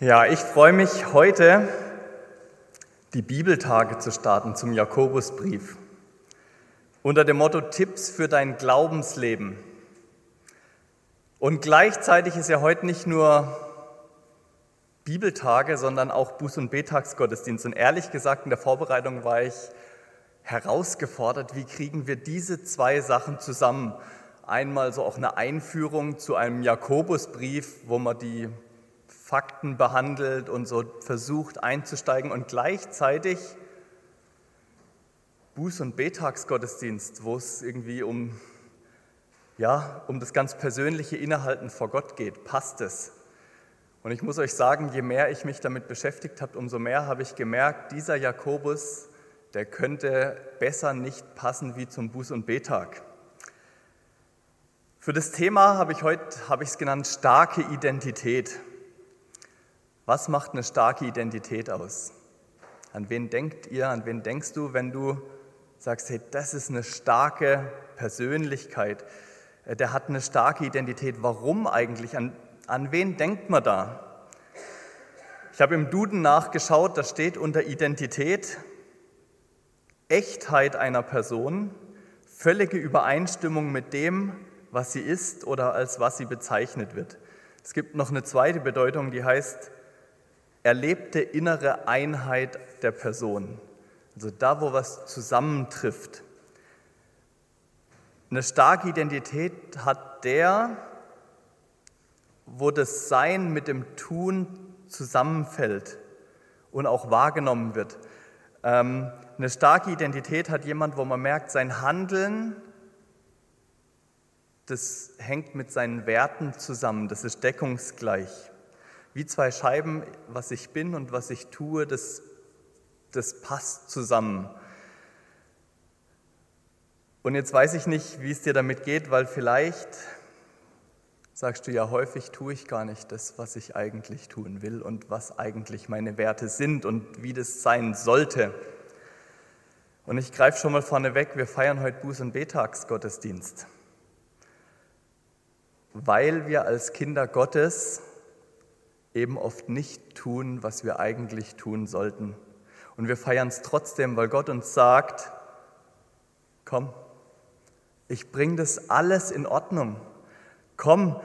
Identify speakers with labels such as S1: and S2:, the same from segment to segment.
S1: Ja, ich freue mich heute, die Bibeltage zu starten zum Jakobusbrief unter dem Motto Tipps für dein Glaubensleben. Und gleichzeitig ist ja heute nicht nur Bibeltage, sondern auch Buß- und Betagsgottesdienst. Und ehrlich gesagt, in der Vorbereitung war ich herausgefordert, wie kriegen wir diese zwei Sachen zusammen. Einmal so auch eine Einführung zu einem Jakobusbrief, wo man die Fakten behandelt und so versucht einzusteigen und gleichzeitig Buß- und Betagsgottesdienst, wo es irgendwie um, ja, um das ganz persönliche Innehalten vor Gott geht. Passt es? Und ich muss euch sagen, je mehr ich mich damit beschäftigt habe, umso mehr habe ich gemerkt, dieser Jakobus, der könnte besser nicht passen wie zum Buß- und Betag. Für das Thema habe ich heute, habe ich es genannt, starke Identität. Was macht eine starke Identität aus? An wen denkt ihr, an wen denkst du, wenn du sagst, hey, das ist eine starke Persönlichkeit, äh, der hat eine starke Identität. Warum eigentlich? An, an wen denkt man da? Ich habe im Duden nachgeschaut, da steht unter Identität Echtheit einer Person, völlige Übereinstimmung mit dem, was sie ist oder als was sie bezeichnet wird. Es gibt noch eine zweite Bedeutung, die heißt erlebte innere Einheit der Person. Also da, wo was zusammentrifft. Eine starke Identität hat der, wo das Sein mit dem Tun zusammenfällt und auch wahrgenommen wird. Ähm, eine starke Identität hat jemand, wo man merkt, sein Handeln, das hängt mit seinen Werten zusammen, das ist deckungsgleich. Wie zwei Scheiben, was ich bin und was ich tue, das, das passt zusammen. Und jetzt weiß ich nicht, wie es dir damit geht, weil vielleicht sagst du ja häufig, tue ich gar nicht das, was ich eigentlich tun will und was eigentlich meine Werte sind und wie das sein sollte. Und ich greife schon mal vorne weg, wir feiern heute Buß- und Betagsgottesdienst, weil wir als Kinder Gottes eben oft nicht tun, was wir eigentlich tun sollten. Und wir feiern es trotzdem, weil Gott uns sagt, komm, ich bringe das alles in Ordnung. Komm,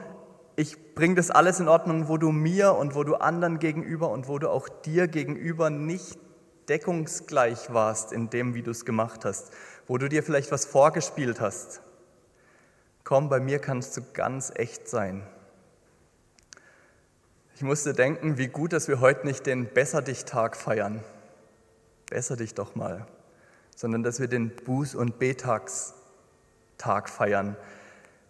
S1: ich bringe das alles in Ordnung, wo du mir und wo du anderen gegenüber und wo du auch dir gegenüber nicht deckungsgleich warst in dem, wie du es gemacht hast, wo du dir vielleicht was vorgespielt hast. Komm, bei mir kannst du ganz echt sein. Ich musste denken, wie gut, dass wir heute nicht den Besser dich Tag feiern. Besser dich doch mal. Sondern dass wir den Buß- und Betagstag feiern.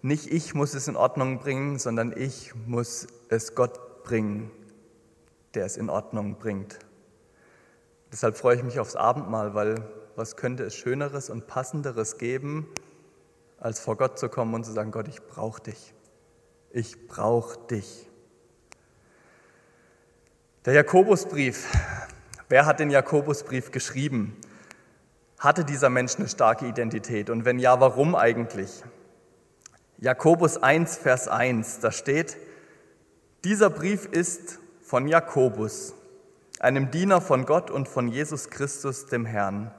S1: Nicht ich muss es in Ordnung bringen, sondern ich muss es Gott bringen, der es in Ordnung bringt. Deshalb freue ich mich aufs Abendmahl, weil was könnte es Schöneres und Passenderes geben, als vor Gott zu kommen und zu sagen, Gott, ich brauche dich. Ich brauche dich. Der Jakobusbrief. Wer hat den Jakobusbrief geschrieben? Hatte dieser Mensch eine starke Identität? Und wenn ja, warum eigentlich? Jakobus 1, Vers 1, da steht, dieser Brief ist von Jakobus, einem Diener von Gott und von Jesus Christus, dem Herrn.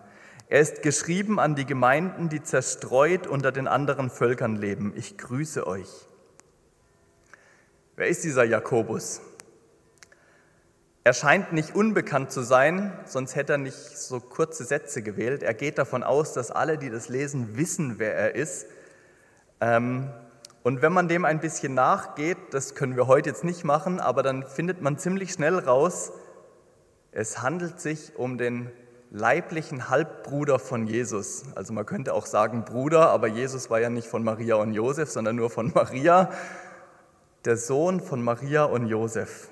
S1: Er ist geschrieben an die Gemeinden, die zerstreut unter den anderen Völkern leben. Ich grüße euch. Wer ist dieser Jakobus? Er scheint nicht unbekannt zu sein, sonst hätte er nicht so kurze Sätze gewählt. Er geht davon aus, dass alle, die das lesen, wissen, wer er ist. Ähm, und wenn man dem ein bisschen nachgeht, das können wir heute jetzt nicht machen, aber dann findet man ziemlich schnell raus, es handelt sich um den leiblichen Halbbruder von Jesus. Also man könnte auch sagen Bruder, aber Jesus war ja nicht von Maria und Josef, sondern nur von Maria, der Sohn von Maria und Josef.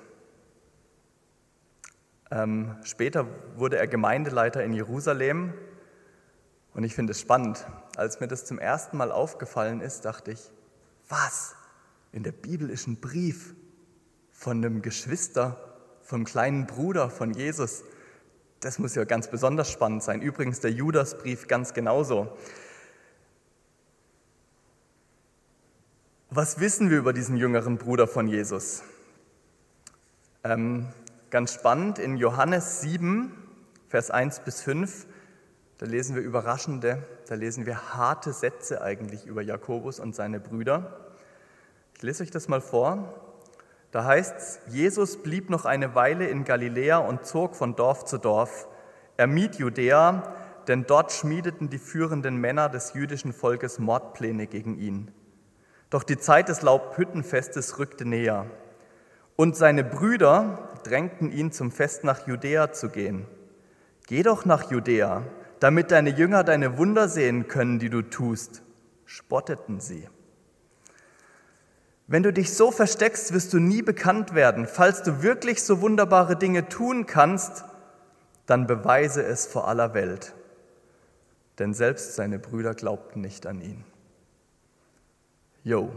S1: Ähm, später wurde er Gemeindeleiter in Jerusalem und ich finde es spannend. Als mir das zum ersten Mal aufgefallen ist, dachte ich, was? In der Bibel ist ein Brief von einem Geschwister, vom kleinen Bruder von Jesus. Das muss ja ganz besonders spannend sein. Übrigens der Judasbrief ganz genauso. Was wissen wir über diesen jüngeren Bruder von Jesus? Ähm, ganz spannend, in Johannes 7, Vers 1 bis 5, da lesen wir überraschende, da lesen wir harte Sätze eigentlich über Jakobus und seine Brüder. Ich lese euch das mal vor. Da heißt es, Jesus blieb noch eine Weile in Galiläa und zog von Dorf zu Dorf. Er mied Judäa, denn dort schmiedeten die führenden Männer des jüdischen Volkes Mordpläne gegen ihn. Doch die Zeit des Laubhüttenfestes rückte näher. Und seine Brüder drängten ihn zum Fest nach Judäa zu gehen. Geh doch nach Judäa, damit deine Jünger deine Wunder sehen können, die du tust, spotteten sie. Wenn du dich so versteckst, wirst du nie bekannt werden. Falls du wirklich so wunderbare Dinge tun kannst, dann beweise es vor aller Welt. Denn selbst seine Brüder glaubten nicht an ihn. Jo.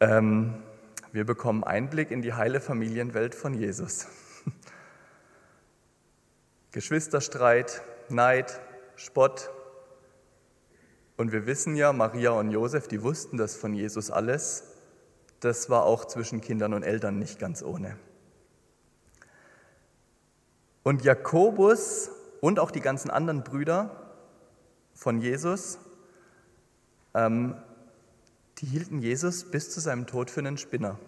S1: Ähm, wir bekommen Einblick in die heile Familienwelt von Jesus. Geschwisterstreit, Neid, Spott. Und wir wissen ja, Maria und Josef, die wussten das von Jesus alles. Das war auch zwischen Kindern und Eltern nicht ganz ohne. Und Jakobus und auch die ganzen anderen Brüder von Jesus, ähm, die hielten Jesus bis zu seinem Tod für einen Spinner.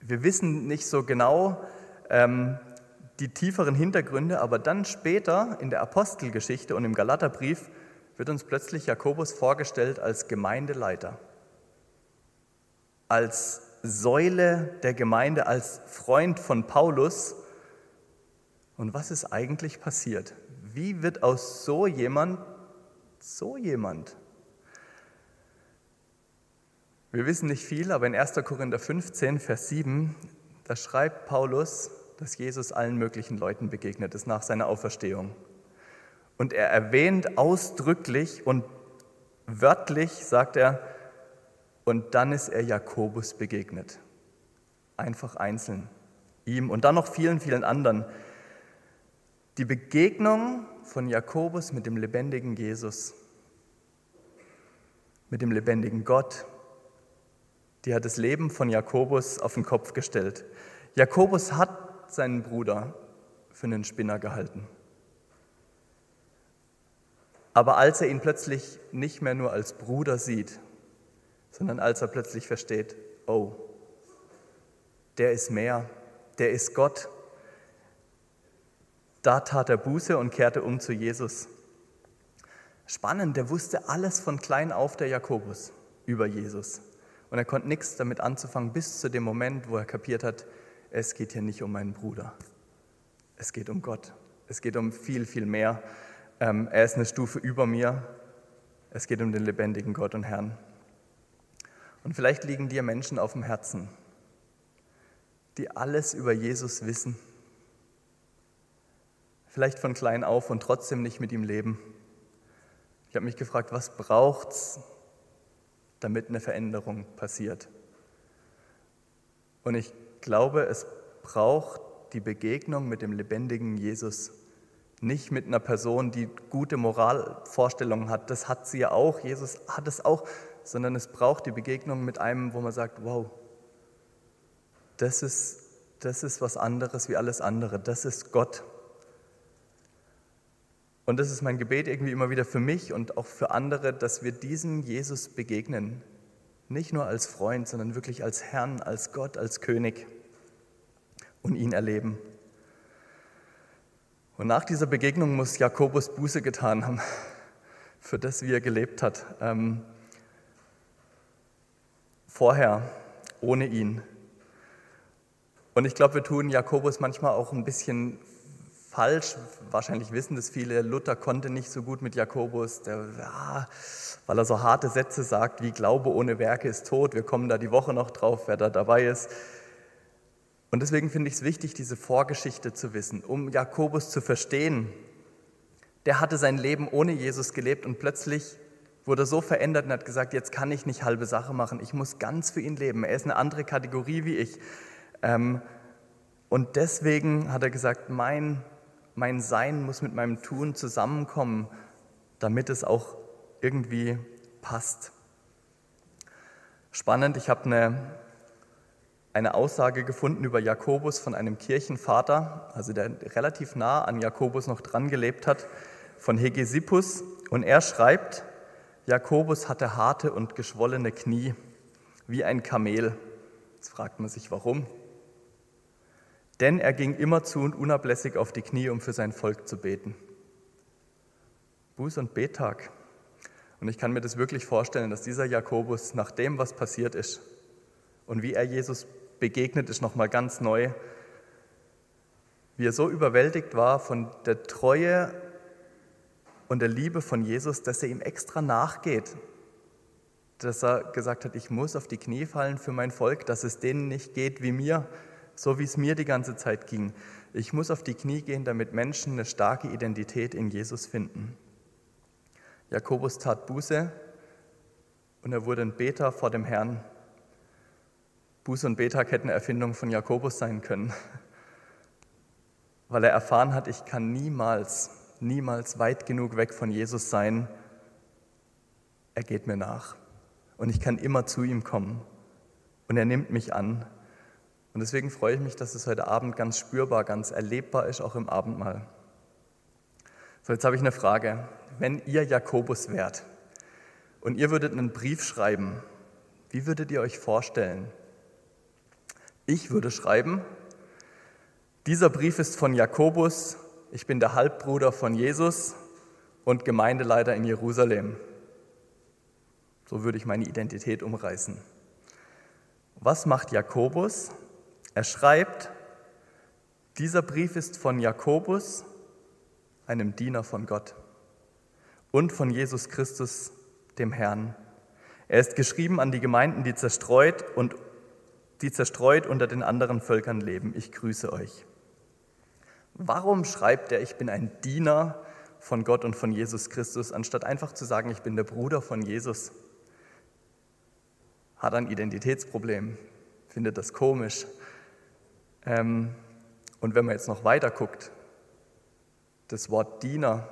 S1: Wir wissen nicht so genau ähm, die tieferen Hintergründe, aber dann später in der Apostelgeschichte und im Galaterbrief wird uns plötzlich Jakobus vorgestellt als Gemeindeleiter, als Säule der Gemeinde, als Freund von Paulus. Und was ist eigentlich passiert? Wie wird aus so jemand so jemand? Wir wissen nicht viel, aber in 1. Korinther 15, Vers 7, da schreibt Paulus, dass Jesus allen möglichen Leuten begegnet ist nach seiner Auferstehung. Und er erwähnt ausdrücklich und wörtlich, sagt er, und dann ist er Jakobus begegnet. Einfach einzeln. Ihm und dann noch vielen, vielen anderen. Die Begegnung von Jakobus mit dem lebendigen Jesus, mit dem lebendigen Gott, die hat das Leben von Jakobus auf den Kopf gestellt. Jakobus hat seinen Bruder für einen Spinner gehalten. Aber als er ihn plötzlich nicht mehr nur als Bruder sieht, sondern als er plötzlich versteht, oh, der ist mehr, der ist Gott, da tat er Buße und kehrte um zu Jesus. Spannend, der wusste alles von klein auf, der Jakobus, über Jesus. Und er konnte nichts damit anzufangen, bis zu dem Moment, wo er kapiert hat, es geht hier nicht um meinen Bruder. Es geht um Gott. Es geht um viel, viel mehr. Ähm, er ist eine Stufe über mir. Es geht um den lebendigen Gott und Herrn. Und vielleicht liegen dir Menschen auf dem Herzen, die alles über Jesus wissen. Vielleicht von klein auf und trotzdem nicht mit ihm leben. Ich habe mich gefragt, was braucht es, damit eine Veränderung passiert. Und ich glaube, es braucht die Begegnung mit dem lebendigen Jesus. Nicht mit einer Person, die gute Moralvorstellungen hat, das hat sie ja auch, Jesus hat es auch, sondern es braucht die Begegnung mit einem, wo man sagt, wow, das ist, das ist was anderes wie alles andere, das ist Gott. Und das ist mein Gebet irgendwie immer wieder für mich und auch für andere, dass wir diesem Jesus begegnen. Nicht nur als Freund, sondern wirklich als Herrn, als Gott, als König und ihn erleben. Und nach dieser Begegnung muss Jakobus Buße getan haben für das, wie er gelebt hat. Ähm, vorher, ohne ihn. Und ich glaube, wir tun Jakobus manchmal auch ein bisschen falsch. Wahrscheinlich wissen das viele. Luther konnte nicht so gut mit Jakobus, der, ja, weil er so harte Sätze sagt wie Glaube ohne Werke ist tot. Wir kommen da die Woche noch drauf, wer da dabei ist. Und deswegen finde ich es wichtig, diese Vorgeschichte zu wissen, um Jakobus zu verstehen. Der hatte sein Leben ohne Jesus gelebt und plötzlich wurde so verändert und hat gesagt, jetzt kann ich nicht halbe Sache machen, ich muss ganz für ihn leben. Er ist eine andere Kategorie wie ich. Ähm, und deswegen hat er gesagt, mein mein Sein muss mit meinem Tun zusammenkommen, damit es auch irgendwie passt. Spannend, ich habe eine, eine Aussage gefunden über Jakobus von einem Kirchenvater, also der relativ nah an Jakobus noch dran gelebt hat, von Hegesippus. Und er schreibt, Jakobus hatte harte und geschwollene Knie, wie ein Kamel. Jetzt fragt man sich, warum. Denn er ging immerzu und unablässig auf die Knie, um für sein Volk zu beten. Buß- und Betag. Und ich kann mir das wirklich vorstellen, dass dieser Jakobus nach dem, was passiert ist und wie er Jesus begegnet ist, nochmal ganz neu, wie er so überwältigt war von der Treue und der Liebe von Jesus, dass er ihm extra nachgeht, dass er gesagt hat, ich muss auf die Knie fallen für mein Volk, dass es denen nicht geht wie mir, so wie es mir die ganze Zeit ging. Ich muss auf die Knie gehen, damit Menschen eine starke Identität in Jesus finden. Jakobus tat Buße und er wurde ein Beter vor dem Herrn. Buße und Betag hätten Erfindungen von Jakobus sein können, weil er erfahren hat, ich kann niemals, niemals weit genug weg von Jesus sein. Er geht mir nach und ich kann immer zu ihm kommen und er nimmt mich an. Und deswegen freue ich mich, dass es heute Abend ganz spürbar, ganz erlebbar ist, auch im Abendmahl. So, jetzt habe ich eine Frage. Wenn ihr Jakobus wärt und ihr würdet einen Brief schreiben, wie würdet ihr euch vorstellen? Ich würde schreiben, dieser Brief ist von Jakobus, ich bin der Halbbruder von Jesus und Gemeindeleiter in Jerusalem. So würde ich meine Identität umreißen. Was macht Jakobus? Er schreibt, dieser Brief ist von Jakobus, einem Diener von Gott und von Jesus Christus, dem Herrn. Er ist geschrieben an die Gemeinden, die zerstreut und die zerstreut unter den anderen Völkern leben. Ich grüße euch. Warum schreibt er, ich bin ein Diener von Gott und von Jesus Christus, anstatt einfach zu sagen, ich bin der Bruder von Jesus? hat ein Identitätsproblem, findet das komisch. Ähm, und wenn man jetzt noch weiter guckt, das Wort Diener,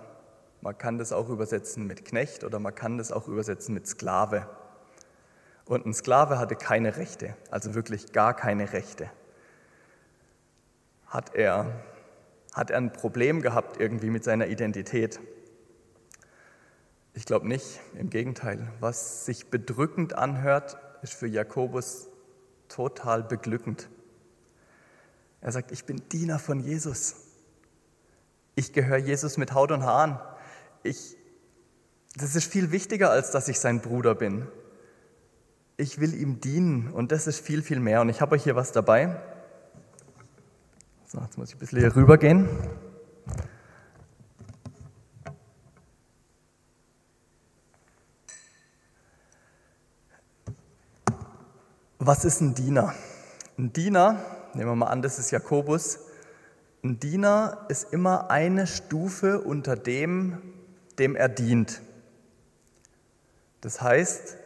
S1: man kann das auch übersetzen mit Knecht oder man kann das auch übersetzen mit Sklave. Und ein Sklave hatte keine Rechte, also wirklich gar keine Rechte. Hat er, hat er ein Problem gehabt irgendwie mit seiner Identität? Ich glaube nicht, im Gegenteil. Was sich bedrückend anhört, ist für Jakobus total beglückend. Er sagt, ich bin Diener von Jesus. Ich gehöre Jesus mit Haut und Haaren. Ich, das ist viel wichtiger, als dass ich sein Bruder bin. Ich will ihm dienen und das ist viel, viel mehr. Und ich habe euch hier was dabei. So, jetzt muss ich ein bisschen hier rübergehen. Was ist ein Diener? Ein Diener, nehmen wir mal an, das ist Jakobus, ein Diener ist immer eine Stufe unter dem, dem er dient. Das heißt,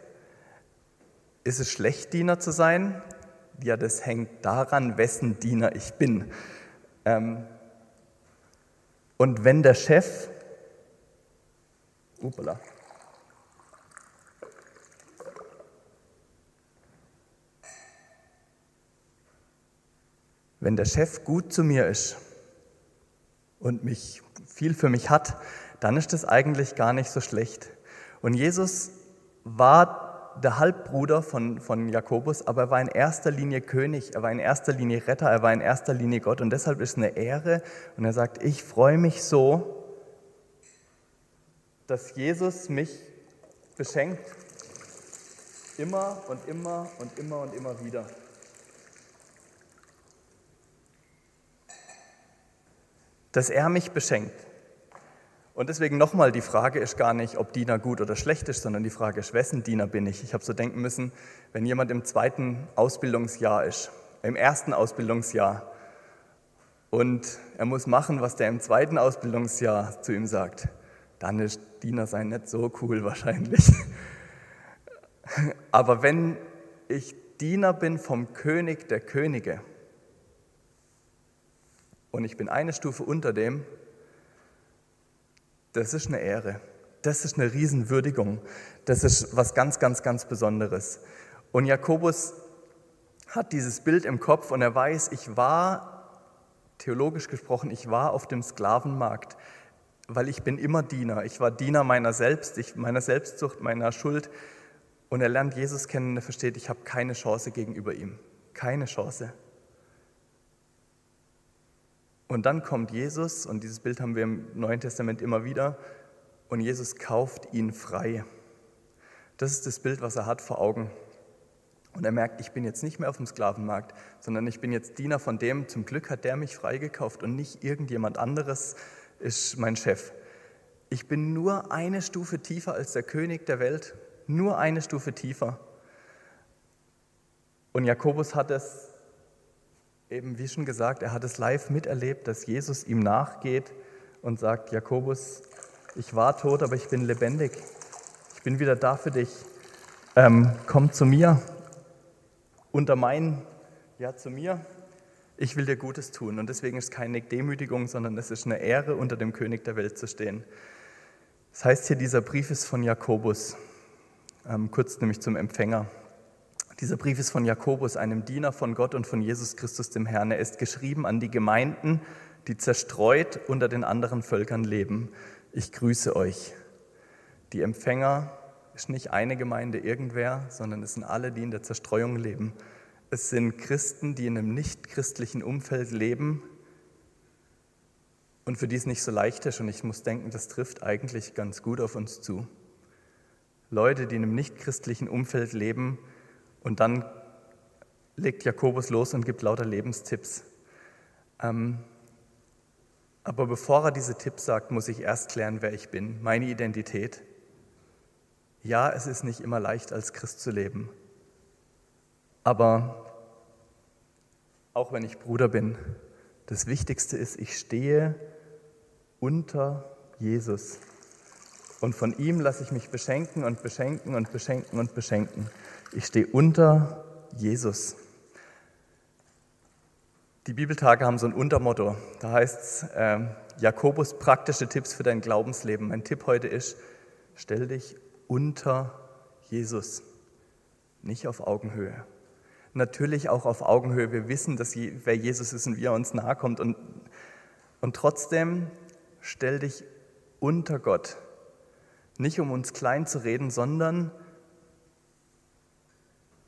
S1: ist es schlecht, Diener zu sein? Ja, das hängt daran, wessen Diener ich bin. Ähm, und wenn der Chef, upala, Wenn der Chef gut zu mir ist und mich viel für mich hat, dann ist das eigentlich gar nicht so schlecht. Und Jesus war der Halbbruder von, von Jakobus, aber er war in erster Linie König, er war in erster Linie Retter, er war in erster Linie Gott und deshalb ist es eine Ehre. Und er sagt, ich freue mich so, dass Jesus mich beschenkt, immer und immer und immer und immer wieder. Dass er mich beschenkt. Und deswegen nochmal, die Frage ist gar nicht, ob Diener gut oder schlecht ist, sondern die Frage ist, wessen Diener bin ich? Ich habe so denken müssen, wenn jemand im zweiten Ausbildungsjahr ist, im ersten Ausbildungsjahr, und er muss machen, was der im zweiten Ausbildungsjahr zu ihm sagt, dann ist Diener sein nicht so cool wahrscheinlich. Aber wenn ich Diener bin vom König der Könige, und ich bin eine Stufe unter dem, das ist eine Ehre. Das ist eine Riesenwürdigung. Das ist was ganz, ganz, ganz Besonderes. Und Jakobus hat dieses Bild im Kopf und er weiß, ich war, theologisch gesprochen, ich war auf dem Sklavenmarkt, weil ich bin immer Diener. Ich war Diener meiner selbst, ich, meiner Selbstsucht, meiner Schuld. Und er lernt Jesus kennen und er versteht, ich habe keine Chance gegenüber ihm. Keine Chance. Und dann kommt Jesus, und dieses Bild haben wir im Neuen Testament immer wieder, und Jesus kauft ihn frei. Das ist das Bild, was er hat vor Augen. Und er merkt, ich bin jetzt nicht mehr auf dem Sklavenmarkt, sondern ich bin jetzt Diener von dem, zum Glück hat der mich freigekauft und nicht irgendjemand anderes ist mein Chef. Ich bin nur eine Stufe tiefer als der König der Welt, nur eine Stufe tiefer. Und Jakobus hat es eben, wie schon gesagt, er hat es live miterlebt, dass Jesus ihm nachgeht und sagt, Jakobus, ich war tot, aber ich bin lebendig. Ich bin wieder da für dich. Ähm, komm zu mir, unter mein, ja zu mir. Ich will dir Gutes tun. Und deswegen ist es keine Demütigung, sondern es ist eine Ehre, unter dem König der Welt zu stehen. Das heißt hier, dieser Brief ist von Jakobus, ähm, kurz nämlich zum Empfänger. Dieser Brief ist von Jakobus, einem Diener von Gott und von Jesus Christus dem Herrn. Er ist geschrieben an die Gemeinden, die zerstreut unter den anderen Völkern leben. Ich grüße euch. Die Empfänger ist nicht eine Gemeinde irgendwer, sondern es sind alle, die in der Zerstreuung leben. Es sind Christen, die in einem nichtchristlichen Umfeld leben und für die es nicht so leicht ist. Und ich muss denken, das trifft eigentlich ganz gut auf uns zu. Leute, die in einem nichtchristlichen Umfeld leben, und dann legt Jakobus los und gibt lauter Lebenstipps. Ähm, aber bevor er diese Tipps sagt, muss ich erst klären, wer ich bin, meine Identität. Ja, es ist nicht immer leicht, als Christ zu leben. Aber auch wenn ich Bruder bin, das Wichtigste ist, ich stehe unter Jesus. Und von ihm lasse ich mich beschenken und beschenken und beschenken und beschenken. Ich stehe unter Jesus. Die Bibeltage haben so ein Untermotto. Da heißt es, äh, Jakobus praktische Tipps für dein Glaubensleben. Mein Tipp heute ist, stell dich unter Jesus, nicht auf Augenhöhe. Natürlich auch auf Augenhöhe. Wir wissen, dass je, wer Jesus ist und wie er uns nahe kommt. Und, und trotzdem stell dich unter Gott. Nicht um uns klein zu reden, sondern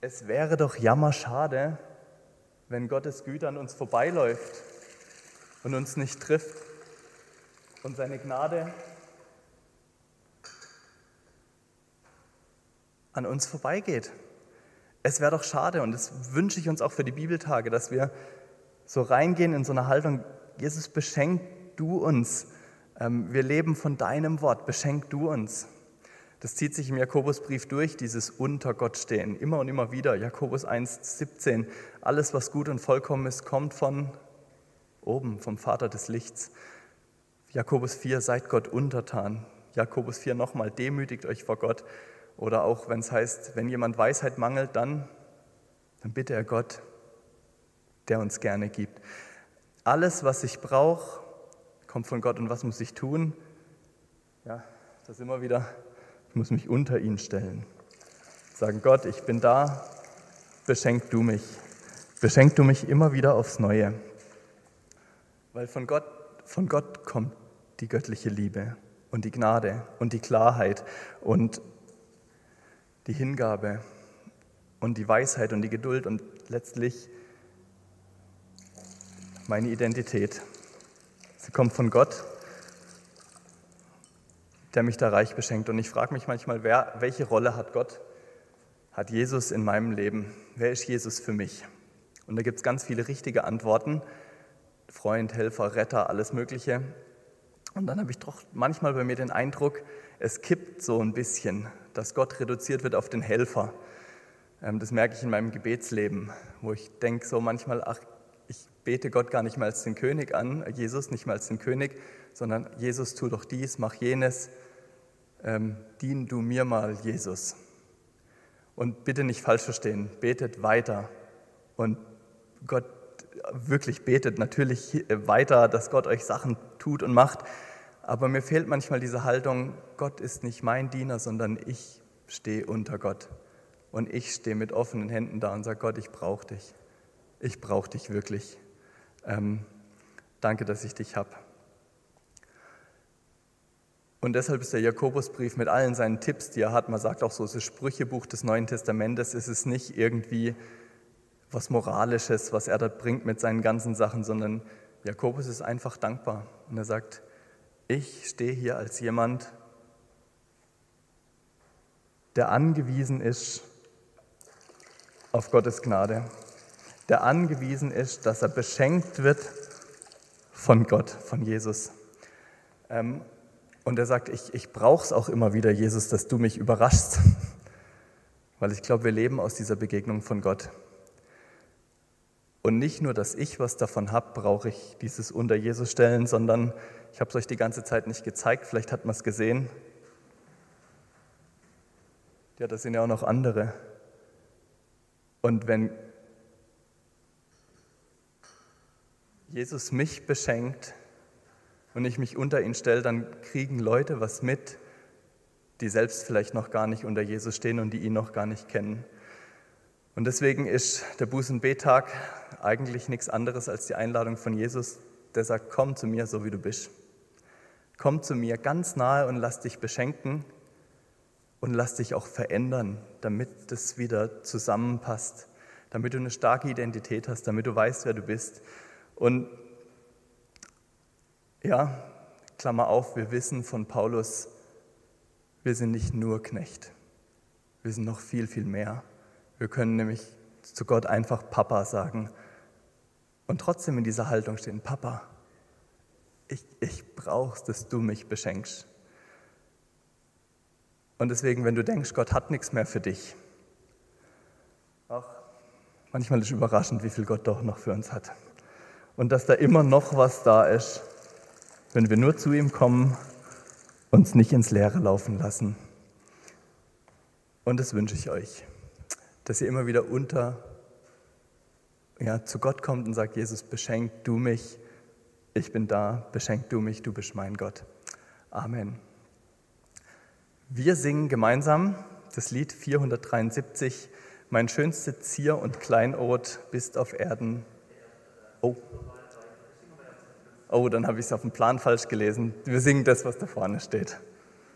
S1: es wäre doch jammerschade, wenn Gottes Güte an uns vorbeiläuft und uns nicht trifft und seine Gnade an uns vorbeigeht. Es wäre doch schade und das wünsche ich uns auch für die Bibeltage, dass wir so reingehen in so eine Haltung, Jesus, beschenk du uns. Ähm, wir leben von deinem Wort, beschenk du uns. Das zieht sich im Jakobusbrief durch, dieses unter Gott stehen, immer und immer wieder. Jakobus 1, 17. Alles, was gut und vollkommen ist, kommt von oben, vom Vater des Lichts. Jakobus 4, seid Gott untertan. Jakobus 4 nochmal, demütigt euch vor Gott. Oder auch, wenn es heißt, wenn jemand Weisheit mangelt, dann, dann bitte er Gott, der uns gerne gibt. Alles, was ich brauche, kommt von Gott und was muss ich tun? Ja, das immer wieder ich muss mich unter ihn stellen. Sagen, Gott, ich bin da, beschenk du mich. Beschenk du mich immer wieder aufs Neue. Weil von Gott, von Gott kommt die göttliche Liebe und die Gnade und die Klarheit und die Hingabe und die Weisheit und die Geduld und letztlich meine Identität. Sie kommt von Gott der mich da reich beschenkt. Und ich frage mich manchmal, wer, welche Rolle hat Gott, hat Jesus in meinem Leben? Wer ist Jesus für mich? Und da gibt es ganz viele richtige Antworten. Freund, Helfer, Retter, alles Mögliche. Und dann habe ich doch manchmal bei mir den Eindruck, es kippt so ein bisschen, dass Gott reduziert wird auf den Helfer. Ähm, das merke ich in meinem Gebetsleben, wo ich denke so manchmal, ach, ich bete Gott gar nicht mehr als den König an, Jesus nicht mehr als den König, sondern Jesus, tu doch dies, mach jenes ähm, dien du mir mal, Jesus. Und bitte nicht falsch verstehen, betet weiter. Und Gott wirklich betet natürlich weiter, dass Gott euch Sachen tut und macht. Aber mir fehlt manchmal diese Haltung, Gott ist nicht mein Diener, sondern ich stehe unter Gott. Und ich stehe mit offenen Händen da und sage, Gott, ich brauche dich. Ich brauche dich wirklich. Ähm, danke, dass ich dich habe. Und deshalb ist der Jakobusbrief mit allen seinen Tipps, die er hat, man sagt auch so, das Sprüchebuch des Neuen Testamentes, ist es nicht irgendwie was Moralisches, was er dort bringt mit seinen ganzen Sachen, sondern Jakobus ist einfach dankbar. Und er sagt, ich stehe hier als jemand, der angewiesen ist auf Gottes Gnade, der angewiesen ist, dass er beschenkt wird von Gott, von Jesus. Ähm, und er sagt, ich, ich brauche es auch immer wieder, Jesus, dass du mich überraschst, weil ich glaube, wir leben aus dieser Begegnung von Gott. Und nicht nur, dass ich was davon habe, brauche ich dieses unter Jesus stellen, sondern ich habe es euch die ganze Zeit nicht gezeigt, vielleicht hat man es gesehen. Ja, das sind ja auch noch andere. Und wenn Jesus mich beschenkt und ich mich unter ihn stelle, dann kriegen Leute was mit, die selbst vielleicht noch gar nicht unter Jesus stehen und die ihn noch gar nicht kennen. Und deswegen ist der Bußen-B-Tag eigentlich nichts anderes als die Einladung von Jesus, der sagt, komm zu mir, so wie du bist. Komm zu mir ganz nahe und lass dich beschenken und lass dich auch verändern, damit das wieder zusammenpasst, damit du eine starke Identität hast, damit du weißt, wer du bist. Und ja, Klammer auf, wir wissen von Paulus, wir sind nicht nur Knecht, wir sind noch viel, viel mehr. Wir können nämlich zu Gott einfach Papa sagen und trotzdem in dieser Haltung stehen, Papa, ich, ich brauche dass du mich beschenkst. Und deswegen, wenn du denkst, Gott hat nichts mehr für dich, ach, manchmal ist es überraschend, wie viel Gott doch noch für uns hat. Und dass da immer noch was da ist, wenn wir nur zu ihm kommen, uns nicht ins Leere laufen lassen. Und das wünsche ich euch dass ihr immer wieder unter, ja, zu Gott kommt und sagt, Jesus, beschenk du mich, ich bin da, beschenk du mich, du bist mein Gott. Amen. Wir singen gemeinsam das Lied 473, mein schönste Zier und Kleinod bist auf Erden. Oh. Oh, dann habe ich es auf dem Plan falsch gelesen. Wir singen das, was da vorne steht.